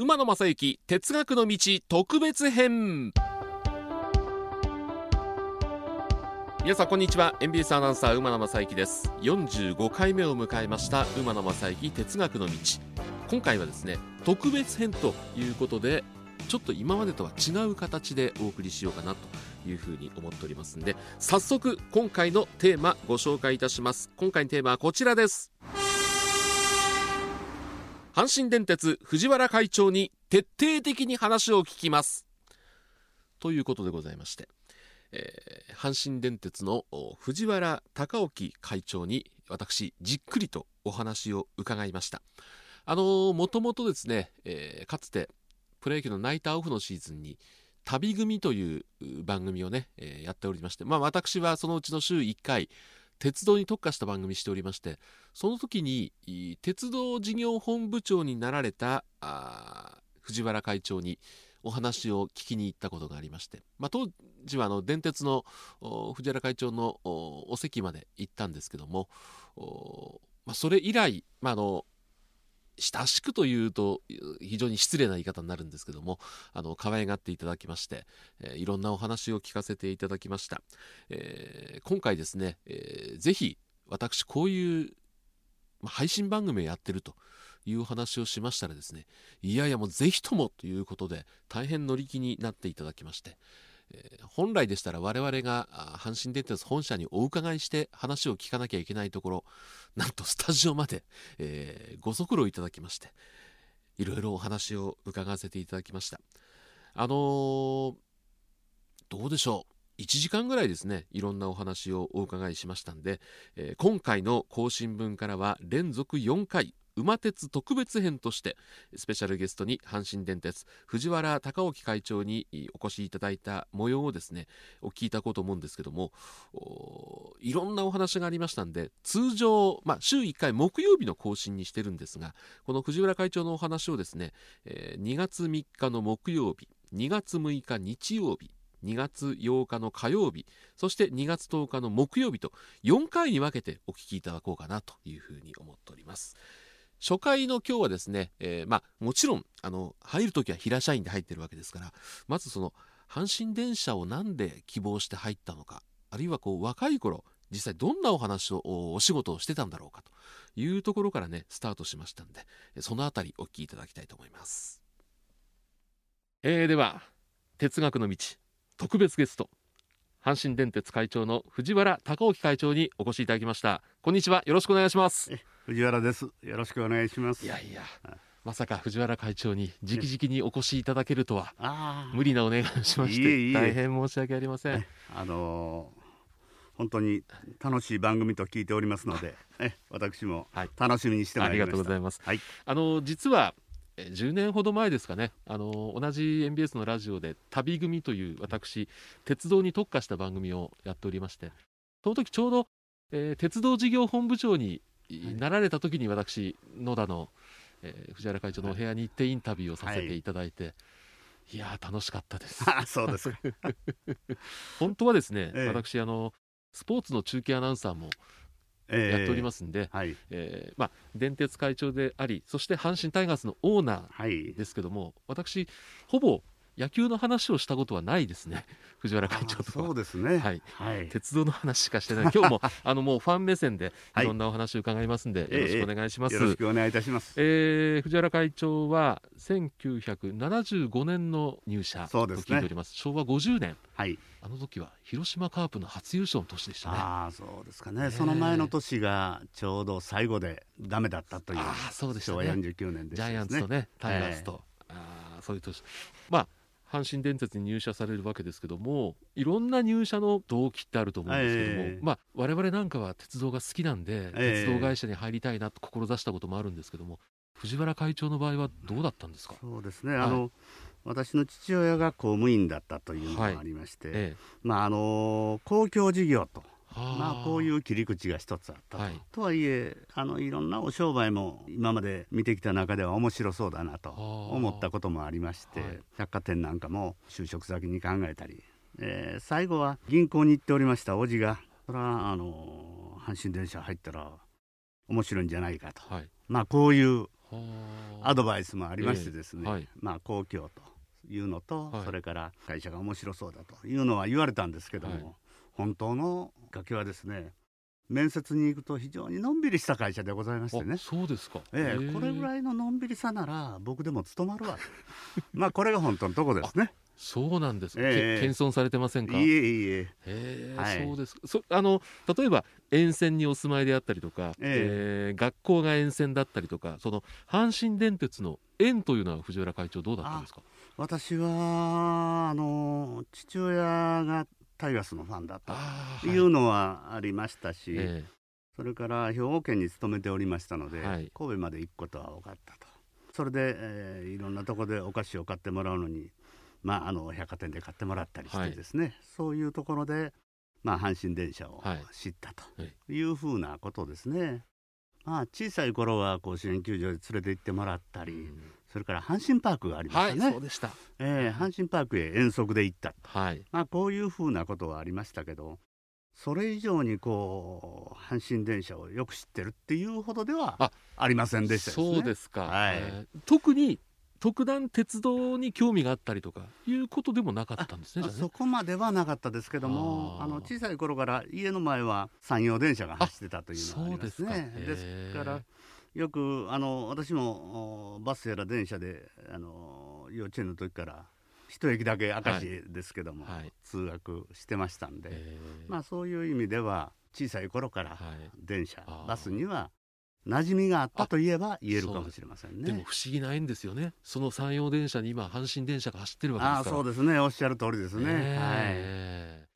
馬野正幸哲学の道特別編。皆さんこんにちは。NBS アナウンサー馬野正幸です。45回目を迎えました馬野正幸哲学の道。今回はですね特別編ということでちょっと今までとは違う形でお送りしようかなというふうに思っておりますんで早速今回のテーマご紹介いたします。今回のテーマはこちらです。阪神電鉄藤原会長に徹底的に話を聞きます。ということでございましてえー、阪神電鉄の藤原隆興会長に私じっくりとお話を伺いました。あのもともとですね、えー、かつてプロ野球のナイターオフのシーズンに旅組という番組をね、えー、やっておりまして、まあ、私はそのうちの週1回鉄道に特化した番組しておりましてその時に鉄道事業本部長になられた藤原会長にお話を聞きに行ったことがありまして、まあ、当時はあの電鉄の藤原会長のお席まで行ったんですけども、まあ、それ以来、まあ、あの親しくというと非常に失礼な言い方になるんですけどもあの可愛がっていただきまして、えー、いろんなお話を聞かせていただきました、えー、今回ですね、えー、ぜひ私こういう配信番組をやってるという話をしましたらですねいやいやもうぜひともということで大変乗り気になっていただきまして、え、本来でしたら我々が阪神電鉄本社にお伺いして話を聞かなきゃいけないところなんとスタジオまで、えー、ご足労いただきましていろいろお話を伺わせていただきました。あのー、どうでしょう。1時間ぐらいですねいろんなお話をお伺いしましたんで、え、今回の更新分からは連続4回馬鉄特別編としてスペシャルゲストに阪神電鉄藤原隆興会長にお越しいただいた模様をですねお聞いただこうと思うんですけどもいろんなお話がありましたんで通常、まあ、週1回木曜日の更新にしてるんですがこの藤原会長のお話をですね、え、2月3日の木曜日2月6日日曜日2月8日の火曜日そして2月10日の木曜日と4回に分けてお聞きいただこうかなというふうに思っております。初回の今日はですね、えー、まあ、もちろんあの入るときは平社員で入ってるわけですからまずその阪神電車を何で希望して入ったのかあるいはこう若い頃実際どんなお話をお仕事をしてたんだろうかというところからねスタートしましたんでそのあたりお聞きいただきたいと思います、えー、では哲学の道特別ゲスト阪神電鉄会長の藤原隆興会長にお越しいただきました。こんにちは。よろしくお願いします。藤原です。よろしくお願いします。いやいやまさか藤原会長に直々にお越しいただけるとは。無理なお願いをしまして大変申し訳ありません。あのー、本当に楽しい番組と聞いておりますのでえ私も楽しみにしてまいりました、はい、ありがとうございます、はい、あの実は10年ほど前ですかね。あの同じ MBS のラジオで「旅組」という私鉄道に特化した番組をやっておりましてその時ちょうど、えー、鉄道事業本部長になられた時に私野田の、えー、藤原会長のお部屋に行ってインタビューをさせてい。ただいて、はい、いや楽しかったです。そうです。本当はですね、えー、私あのスポーツの中継アナウンサーもやっておりますんで、えーはい。えー、まあ、電鉄会長でありそして阪神タイガースのオーナーですけども、はい、私ほぼ野球の話をしたことはないですね。藤原会長とそうですね、はい、はい、鉄道の話しかしてない。今日も あのもうファン目線でい。ろんなお話を伺いますんで、はい、よろしくお願いします、えー、よろしくお願いいたします、えー、藤原会長は1975年の入社と聞いております、ね、昭和50年。はい。あの時は広島カープの初優勝の年でしたね。ああ、そうですかね。その前の年がちょうど最後でダメだったという。ああ、そうでした、ね、昭和49年で、ね、ジャイアンツとね、タイガースと、えー、ああ、そういう年。まあ阪神電鉄に入社されるわけですけどもいろんな入社の動機ってあると思うんですけども、えー、まあ、我々なんかは鉄道が好きなんで、鉄道会社に入りたいなと志したこともあるんですけども藤原会長の場合はどうだったんですか？そうですね、はい、あの私の父親が公務員だったというのもありまして、はいええ、まああの公共事業とまあ、こういう切り口が一つあったと、はい、とはいえあのいろんなお商売も今まで見てきた中では面白そうだなと思ったこともありまして、はい、百貨店なんかも就職先に考えたり、えー、最後は銀行に行っておりました叔父がそれはあの阪神電車入ったら面白いんじゃないかと、はい、まあこういうアドバイスもありましてですね、えーはい、まあ公共というのと、はい、それから会社が面白そうだというのは言われたんですけども、はい、本当のきっかけはですね面接に行くと非常にのんびりした会社でございましてね。そうですか、ええこれぐらいののんびりさなら僕でも務まるわ。まあこれが本当のとこですね。そうなんです、えー、謙遜されてませんか？いえいえ。えー、はい、そうですそあの例えば沿線にお住まいであったりとか、えー、えー、学校が沿線だったりとかその阪神電鉄の縁というのは藤原会長どうだったんですか？私はあの父親がタイガースのファンだとい。うのはありましたし、はいえ。それから兵庫県に勤めておりましたので、はい、神戸まで行くことは多かったと。それで、えー、いろんなところでお菓子を買ってもらうのにまあ、あの百貨店で買ってもらったりしてですね、はい、そういうところで、まあ、阪神電車を知ったというふうなことですね。まあ、小さい頃は甲子園球場で連れて行ってもらったり、うん、それから阪神パークがありましたね、はい、そうでした、えー、阪神パークへ遠足で行った、はい、まあ、こういうふうなことはありましたけどそれ以上にこう阪神電車をよく知ってるっていうほどではありませんでした、ね、そうですか、はい、えー、特に特段鉄道に興味があったりとかいうことでもなかったんですね。そこまではなかったですけども、あの小さい頃から家の前は山陽電車が走ってたというのがありますね。ですですからよくあの私もバスやら電車であの幼稚園の時から一駅だけ明石ですけども、はい。はい、通学してましたんで、まあそういう意味では小さい頃から電車、はい、バスには馴染みがあったといえば言えるかもしれませんね。でも不思議な縁ですよね。その山陽電車に今阪神電車が走ってるわけですから。あそうですね。おっしゃる通りですね、え。ー、はい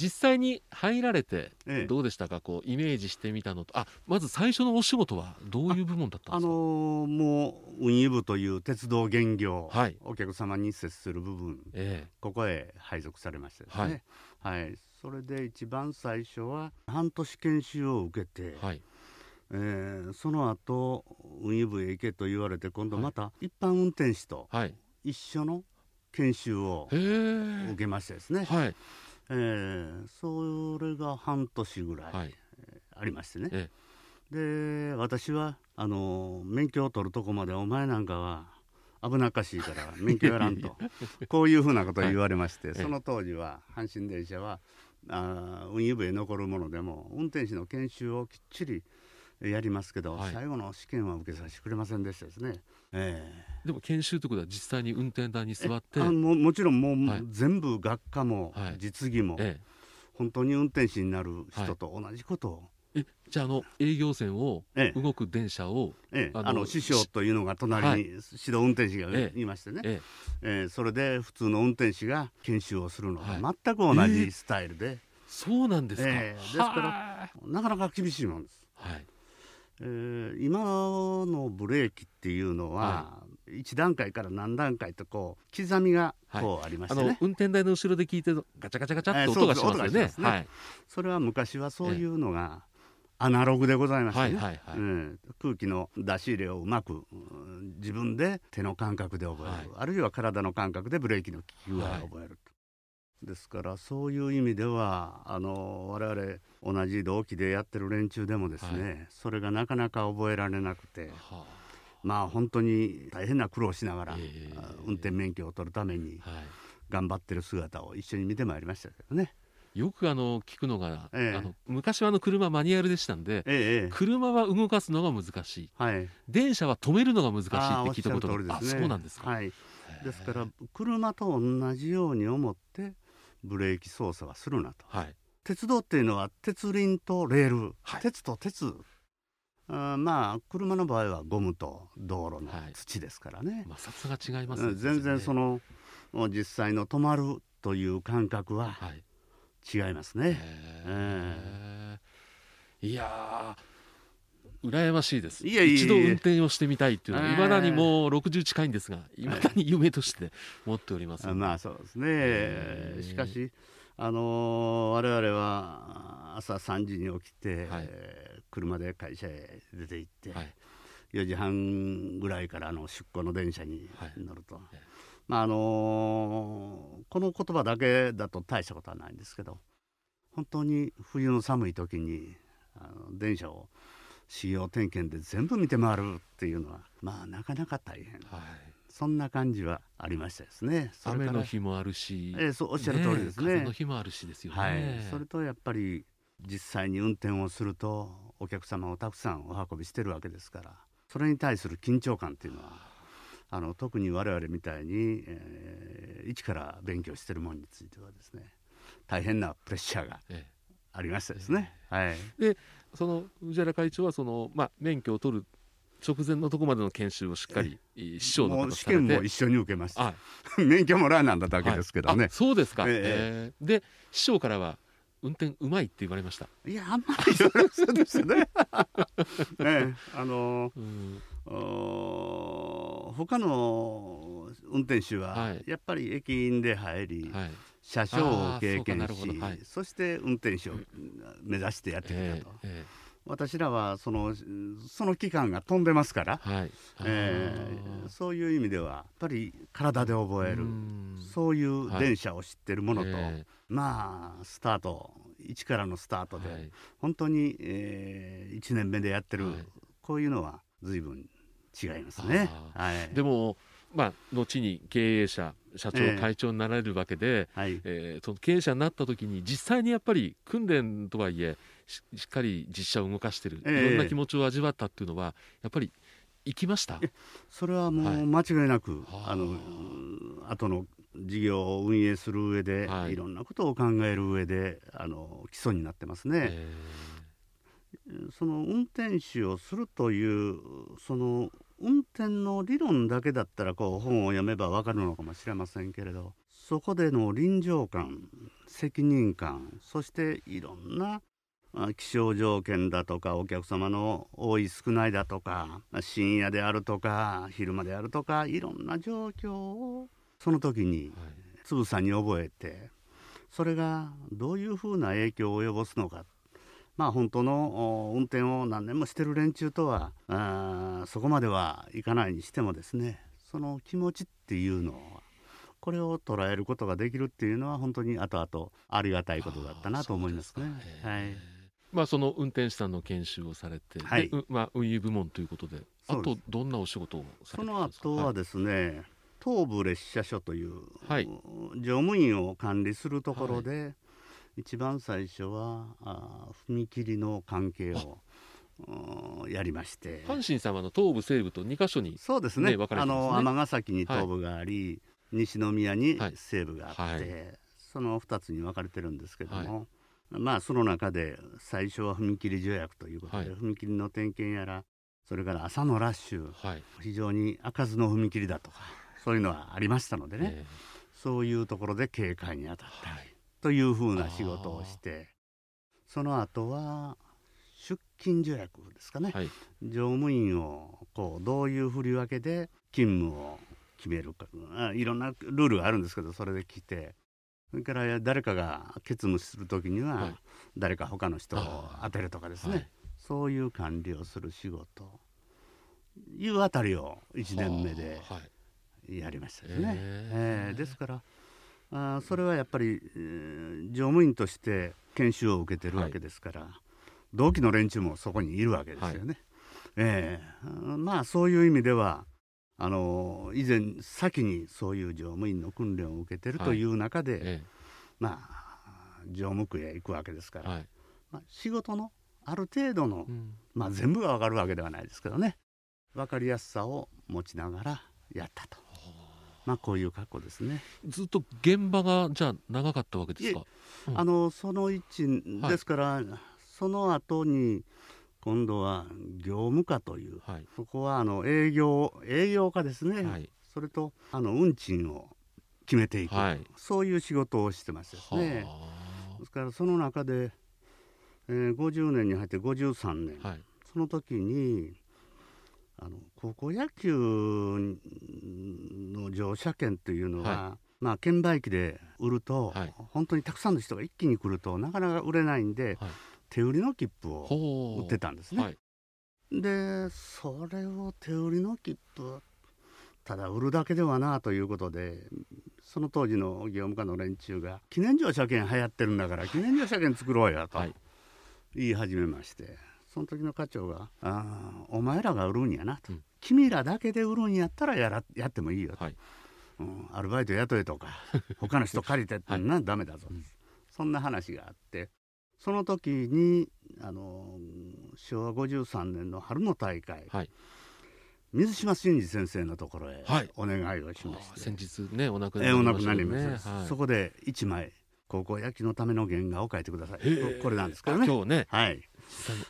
実際に入られてどうでしたか、ええ、こうイメージしてみたのと。あまず最初のお仕事はどういう部門だったんですか？あ、あのー、もう運輸部という鉄道現業、はい、お客様に接する部分、ええ、ここへ配属されましてですね、はい、はい、それで一番最初は半年研修を受けて、はい。えー、その後運輸部へ行けと言われて今度また一般運転士と一緒の研修を受けましてですね、はいえー、それが半年ぐらい、はい、ありましてね、で私はあの免許を取るとこまでお前なんかは危なっかしいから 免許やらんと。こういうふうなことを言われまして、はい、その当時は阪神電車はあ運輸部へ残るものでも運転士の研修をきっちりやりますけど、はい、最後の試験は受けさせてくれませんでしたですね。えー、でも研修ということは実際に運転台に座って。あももちろんもう、はい、全部学科も実技も、ええ、本当に運転士になる人と同じことを、えじゃああの営業線を動く電車を、ええ、あの師匠というのが隣に指導運転士がいましてね、ええ。えそれで普通の運転士が研修をするのが全く同じスタイルで、そうなんですか、ですからなかなか厳しいもんです。はいえー、今のブレーキっていうのは、はい、1段階から何段階とこう刻みがこうありましてね、はい、運転台の後ろで聞いてるガチャガチャガチャって音がしますよね。えー、ねはい、それは昔はそういうのが、アナログでございましてね、はいはいはい。うん、空気の出し入れをうまく自分で手の感覚で覚える、はい、あるいは体の感覚でブレーキの効き具合を覚えるですからそういう意味ではあの我々同じ同期でやってる連中でもですね、はい、それがなかなか覚えられなくて、はあ、まあ本当に大変な苦労しながら、えー、運転免許を取るために頑張ってる姿を一緒に見てまいりましたけどね。よくあの聞くのが、ええ、あの昔はあの車マニュアルでしたんで、え、車は動かすのが難しい、はい、電車は止めるのが難しいって聞いたことがある、ね、あそうなんですか、はい、ですから車と同じように思ってブレーキ操作はするなと、はい、鉄道っていうのは鉄輪とレール、はい、鉄と鉄。あまあ車の場合はゴムと道路の土ですからね、はい、摩擦が違いますね全然その実際の止まるという感覚は違いますね、えー、いや羨ましいです。いやいや一度運転をしてみたいっていうのはいまだにもう60近いんですがいまだに夢として持っております、まあそうですね。しかしあの我々は朝3時に起きて、はい、車で会社へ出て行って、はい、4時半ぐらいからの出庫の電車に乗ると、はい、まああのー、この言葉だけだと大したことはないんですけど本当に冬の寒い時にあの電車を使用点検で全部見て回るっていうのはまあなかなか大変、はい、そんな感じはありましたですね。雨の日もあるし、えー、そうおっしゃる通りですね。風の日もあるしですよね、はい、それとやっぱり実際に運転をするとお客様をたくさんお運びしてるわけですからそれに対する緊張感っていうのはあの特に我々みたいに、えー、一から勉強してるものについてはですね大変なプレッシャーがありましたですね。ええ、はい、でその藤原会長はその、まあ、免許を取る直前のところまでの研修をしっかり師匠の方試験も一緒に受けました、免許もらえなんだだけですけどね、はい、そうですか、えー、で師匠からは運転うまいって言われました。いやあんまりそれそうですね。ね あの、うん、他の運転手はやっぱり駅員で入り、はい、車掌を経験しそ,、はい、そして運転手を目指してやってきたと。えーえー私らはそのその期間が飛んでますから、はい。えー、そういう意味ではやっぱり体で覚えるそういう電車を知ってるものと、はい。えー、まあスタート一からのスタートで、はい、本当に、えー、1年目でやってる、はい、こういうのは随分違いますね。はい、でもまあ、後に経営者社長会長になられるわけで、えーはい、えー、その経営者になった時に実際にやっぱり訓練とはいえしっかり実車を動かしてる、えー、いろんな気持ちを味わったっていうのはやっぱり行きました？それはもう間違いなく、はい、あの後の事業を運営する上で、はい、いろんなことを考える上であの基礎になってますね。えー、その運転手をするというその運転の理論だけだったらこう本を読めば分かるのかもしれませんけれどそこでの臨場感責任感そしていろんな気象条件だとかお客様の多い少ないだとか深夜であるとか昼間であるとかいろんな状況をその時につぶさに覚えてそれがどういうふうな影響を及ぼすのかまあ本当の運転を何年もしてる連中とはあそこまではいかないにしてもですねその気持ちっていうのはこれを捉えることができるっていうのは本当に後々ありがたいことだったなと思いますね。はい。まあその運転手さんの研修をされて、はい、まあ運輸部門ということで、あとどんなお仕事をされてその後はですね、はい、東部列車所という、はい、乗務員を管理するところで、はい一番最初はあ踏切の関係をやりまして。阪神様の東部西部と2か所に、ね、そうですね、ね、あの尼崎に東部があり、はい、西宮に西部があって、はい、その2つに分かれてるんですけども、はい、まあその中で最初は踏切助役ということで、踏切の点検やらそれから朝のラッシュ、非常に開かずの踏切だとかそういうのはありましたのでね、えー、そういうところで警戒に当たったり。というふうな仕事をしてその後は出勤助役ですかね、はい、乗務員をこうどういう振り分けで勤務を決めるかいろんなルールがあるんですけどそれで来てそれから誰かが欠務する時には誰か他の人を当てるとかですね、はい、そういう管理をする仕事。いうあたりを1年目でやりましたですね。えー、ですからあそれはやっぱり、えー、乗務員として研修を受けてるわけですから、はい、同期の連中もそこにいるわけですよね。はい、えー、まあそういう意味ではあの以前先にそういう乗務員の訓練を受けてるという中で、はい。ええ、まあ乗務区へ行くわけですから、まあ、仕事のある程度の、うん、まあ全部が分かるわけではないですけどね。分かりやすさを持ちながらやったと。まあこういう格好ですね。ずっと現場がじゃあ長かったわけですか、うん、あのその位置ですから、はい、その後に今度は業務課という、はい、そこはあの営業営業課ですね、はい、それとあの運賃を決めていく、そういう仕事をしてましたねですからその中で、えー、50年に入って53年、その時にあの高校野球の乗車券というのは、はい、まあ、券売機で売ると、はい、本当にたくさんの人が一気に来るとなかなか売れないんで、はい、手売りの切符を売ってたんですね。でそれを手売りの切符ただ売るだけではなということでその当時の業務課の連中が記念乗車券流行ってるんだから記念乗車券作ろうよと言い始めましてその時の課長が「あお前らが売るんやな」と、うん、君らだけで売るんやったらやらやってもいいよ」と、はい、うん、アルバイト雇えとか 他の人借りてってな、はい、ダメだぞ、うん、そんな話があってその時にあの昭和53年の春の大会、はい、水島新司先生のところへお願いをしまして、先日ねお亡くなりましたね、ねはい、そこで1枚高校野球のための原画を描いてください。これなんですけどね。今日ね。はい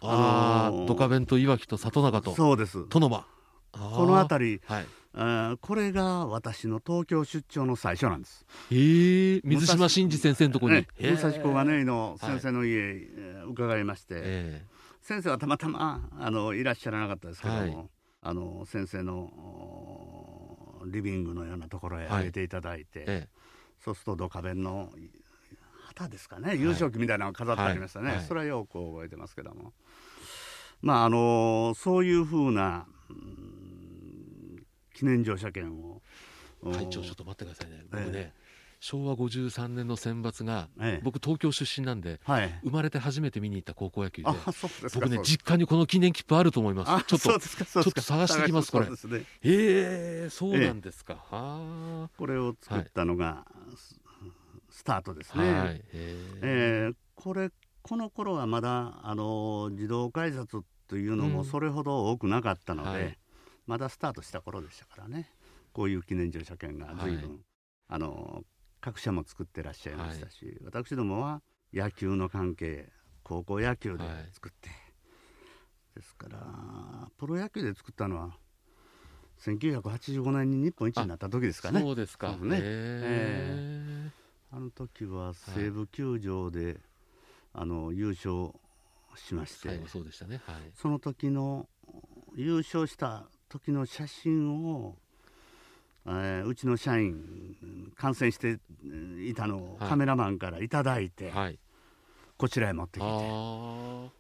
あのドカベンといわきと里中と。そうです。殿場。この辺り、はい、あこれが私の東京出張の最初なんです。へえ水島新司先生のところに、武蔵小金井の先生の家、はい、伺いまして、先生はたまたまあのいらっしゃらなかったですけども、はい、あの先生のリビングのようなところへ上げていただいて、はい、そうするとドカベンの旗ですかね。優勝旗みたいなのが飾ってありましたね、それはよく覚えてますけども。まああのそういうふうな、うん、記念乗車券を会長ちょっと待ってくださいね。僕ね、ええ昭和53年の選抜が、ええ、僕東京出身なんで、はい、生まれて初めて見に行った高校野球で僕ね実家にこの記念切符あると思います。ちょっとちょっと探してきますこれ、ね、えー、そうなんですか、え。これを作ったのが、はい、スタートですね、はい、えー、これこの頃はまだあの自動改札というのもそれほど多くなかったので、うんはい、まだスタートした頃でしたからね。こういう記念乗車券が随分、はい、あの各社も作ってらっしゃいましたし、はい、私どもは野球の関係高校野球で作って、はい、ですからプロ野球で作ったのは1985年に日本一になった時ですかね。そうですか、ね。えー、あの時は西武球場で、はい、あの優勝しまして、そうでしたね、はい、その時の優勝した時の写真をえー、うちの社員感染していたのをカメラマンから頂いて、はい、こちらへ持ってきて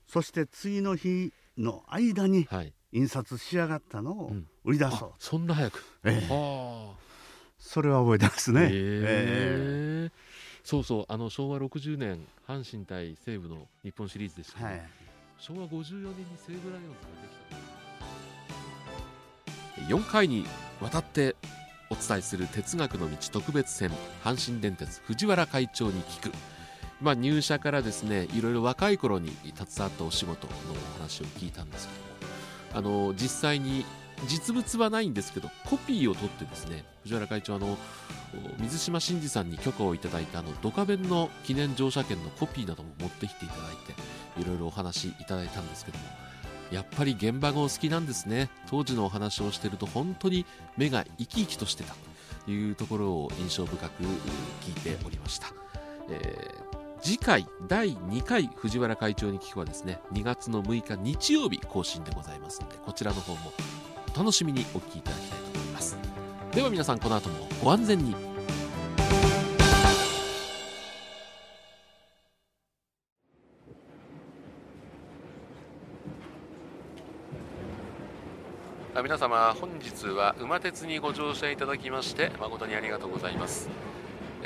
そして次の日の間に印刷し上がったのを売り出そう、うん、そんな早く、えー、それは覚えてますね、えー、えー、そうそうあの昭和60年阪神対西武の日本シリーズでした、ね、はい、昭和54年に西武ライオンズができた4回にわたってお伝えする哲学の道特別編阪神電鉄藤原会長に聞く、まあ、入社からですねいろいろ若い頃に携わったお仕事のお話を聞いたんですけどもあの実際に実物はないんですけどコピーを取ってですね藤原会長あの水島新司さんに許可をいただいたあのドカベンの記念乗車券のコピーなども持ってきていただいていろいろお話いただいたんですけどもやっぱり現場がお好きなんですね。当時のお話をしてると本当に目が生き生きとしてたというところを印象深く聞いておりました、えー、次回第2回藤原会長に聞くはですね2月の6日日曜日更新でございますのでこちらの方もお楽しみにお聞きいただきたいと思います。では皆さんこの後もご安全に。皆様本日は馬鉄にご乗車いただきまして誠にありがとうございます。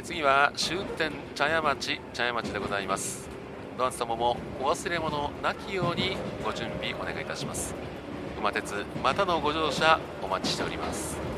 次は終点茶屋町茶屋町でございます。どなた様もお忘れ物なきようにご準備お願いいたします。馬鉄またのご乗車お待ちしております。